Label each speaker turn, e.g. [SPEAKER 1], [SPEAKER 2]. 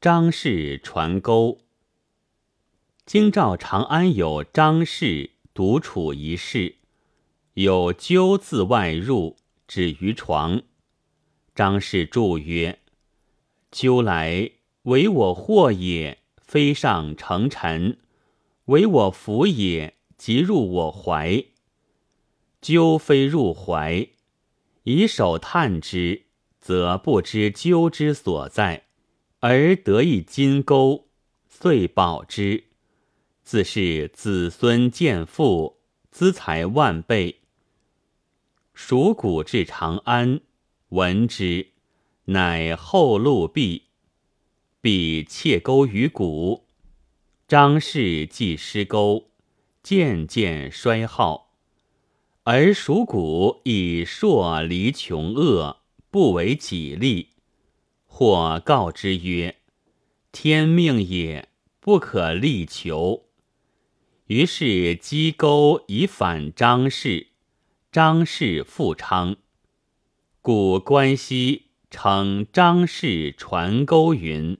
[SPEAKER 1] 张氏传钩。京兆长安有张氏独处一室，有鸠自外入，止于床。张氏祝曰：“鸠来，为我祸也，飞上成尘；为我福也，即入我怀。鸠飞入怀，以手探之，则不知鸠之所在。”而得一金钩，遂保之，自是子孙见富，资财万倍。蜀谷至长安，闻之，乃后路毕，必窃钩于谷。张氏既失钩，渐渐衰耗，而蜀谷以硕离穷恶，不为己利。或告之曰：“天命也，不可力求。”于是击钩以反张氏，张氏复昌。故关西称张氏传钩云。